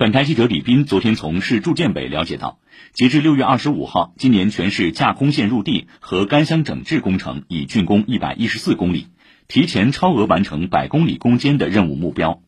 本台记者李斌昨天从市住建委了解到截至六月二十五号今年全市架空线入地和干箱整治工程已竣工一百一十四公里提前超额完成百公里攻坚的任务目标。